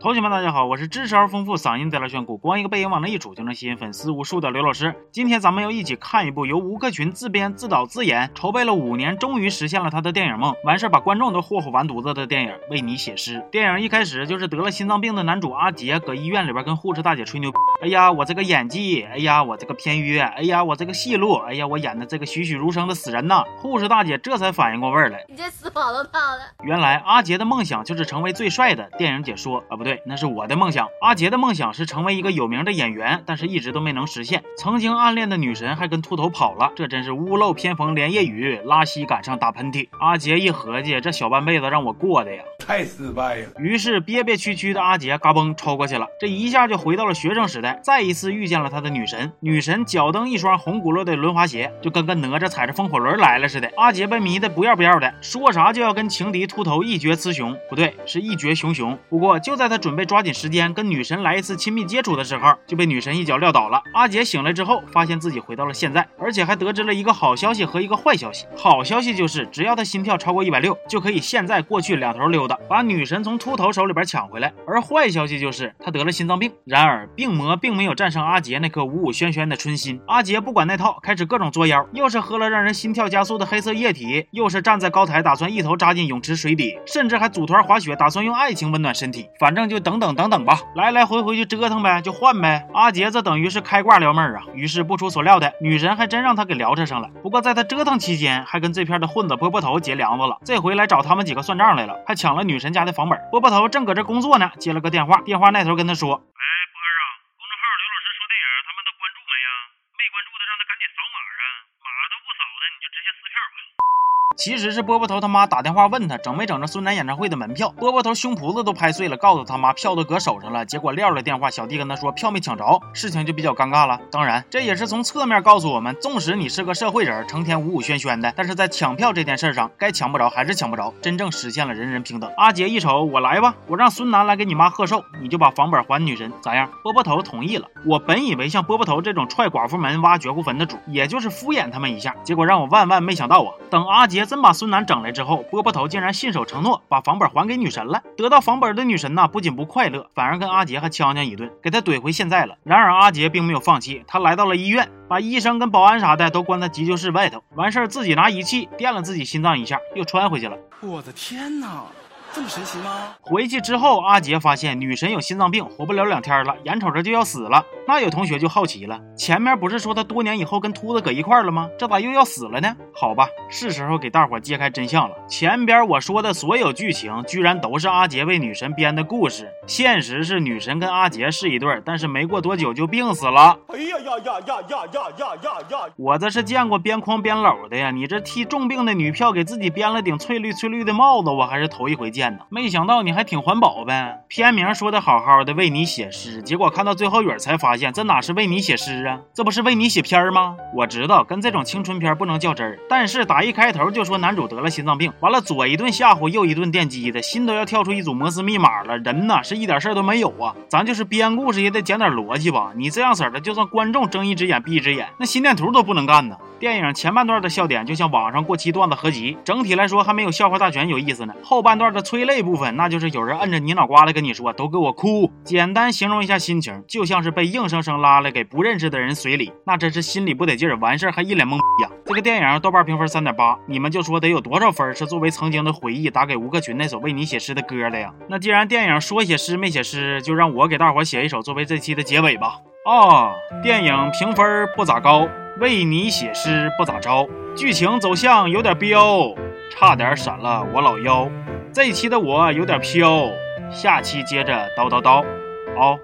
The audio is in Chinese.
同学们，大家好，我是知识而丰富、嗓音带来炫酷、光一个背影往那一杵就能吸引粉丝无数的刘老师。今天咱们要一起看一部由吴克群自编自导自演，筹备了五年，终于实现了他的电影梦，完事儿把观众都霍霍完犊子的电影《为你写诗》。电影一开始就是得了心脏病的男主阿杰搁医院里边跟护士大姐吹牛，哎呀，我这个演技，哎呀，我这个片约，哎呀，我这个戏路，哎呀，我演的这个栩栩如生的死人呐！护士大姐这才反应过味儿来，你这死跑都跑了。原来阿杰的梦想就是成为最帅的。电影解说啊，不对，那是我的梦。梦想阿杰的梦想是成为一个有名的演员，但是一直都没能实现。曾经暗恋的女神还跟秃头跑了，这真是屋漏偏逢连夜雨，拉稀赶上打喷嚏。阿杰一合计，这小半辈子让我过的呀，太失败了。于是憋憋屈屈的阿杰嘎嘣抽过去了，这一下就回到了学生时代，再一次遇见了他的女神。女神脚蹬一双红轱辘的轮滑鞋，就跟个哪吒踩着风火轮来了似的。阿杰被迷得不要不要的，说啥就要跟情敌秃头一决雌雄，不对，是一决雄雄。不过就在他准备抓紧时间。跟女神来一次亲密接触的时候，就被女神一脚撂倒了。阿杰醒来之后，发现自己回到了现在，而且还得知了一个好消息和一个坏消息。好消息就是，只要他心跳超过一百六，就可以现在过去两头溜达，把女神从秃头手里边抢回来。而坏消息就是，他得了心脏病。然而，病魔并没有战胜阿杰那颗五五轩轩的春心。阿杰不管那套，开始各种作妖，又是喝了让人心跳加速的黑色液体，又是站在高台打算一头扎进泳池水底，甚至还组团滑雪，打算用爱情温暖身体。反正就等等等等吧。来来回回就折腾呗，就换呗。阿杰这等于是开挂撩妹啊。于是不出所料的，女神还真让他给聊扯上了。不过在他折腾期间，还跟这片的混子波波头结梁子了。这回来找他们几个算账来了，还抢了女神家的房本。波波头正搁这工作呢，接了个电话，电话那头跟他说：“其实是波波头他妈打电话问他整没整着孙楠演唱会的门票，波波头胸脯子都拍碎了，告诉他妈票都搁手上了。结果撂了电话，小弟跟他说票没抢着，事情就比较尴尬了。当然，这也是从侧面告诉我们，纵使你是个社会人，成天五五轩轩的，但是在抢票这件事上，该抢不着还是抢不着，真正实现了人人平等。阿杰一瞅，我来吧，我让孙楠来给你妈贺寿，你就把房本还女神，咋样？波波头同意了。我本以为像波波头这种踹寡妇门、挖绝户坟的主，也就是敷衍他们一下，结果让我万万没想到啊！等阿杰真把孙楠整来。之后，波波头竟然信守承诺，把房本还给女神了。得到房本的女神呢，不仅不快乐，反而跟阿杰还呛呛一顿，给他怼回现在了。然而阿杰并没有放弃，他来到了医院，把医生跟保安啥的都关在急救室外头，完事儿自己拿仪器电了自己心脏一下，又穿回去了。我的天哪！这么神奇吗？回去之后，阿杰发现女神有心脏病，活不了两天了，眼瞅着就要死了。那有同学就好奇了，前面不是说他多年以后跟秃子搁一块了吗？这咋又要死了呢？好吧，是时候给大伙揭开真相了。前边我说的所有剧情，居然都是阿杰为女神编的故事。现实是女神跟阿杰是一对，但是没过多久就病死了。哎呀呀呀呀呀呀呀呀呀！我这是见过边框边篓的呀，你这替重病的女票给自己编了顶翠绿翠绿的帽子，我还是头一回见。没想到你还挺环保呗！片名说的好好的，为你写诗，结果看到最后语才发现，这哪是为你写诗啊？这不是为你写片吗？我知道跟这种青春片不能较真儿，但是打一开头就说男主得了心脏病，完了左一顿吓唬，右一顿电击的，心都要跳出一组摩斯密码了。人呐是一点事儿都没有啊！咱就是编故事也得讲点逻辑吧？你这样式的，就算观众睁一只眼闭一只眼，那心电图都不能干呢。电影前半段的笑点就像网上过期段子合集，整体来说还没有笑话大全有意思呢。后半段的催泪部分，那就是有人摁着你脑瓜子跟你说：“都给我哭。”简单形容一下心情，就像是被硬生生拉了给不认识的人随礼，那真是心里不得劲儿，完事儿还一脸懵逼呀。这个电影豆瓣评分三点八，你们就说得有多少分是作为曾经的回忆打给吴克群那首为你写诗的歌的呀？那既然电影说写诗没写诗，就让我给大伙写一首作为这期的结尾吧。哦，电影评分不咋高。为你写诗不咋着，剧情走向有点彪，差点闪了我老腰。这一期的我有点飘，下期接着叨叨叨，哦。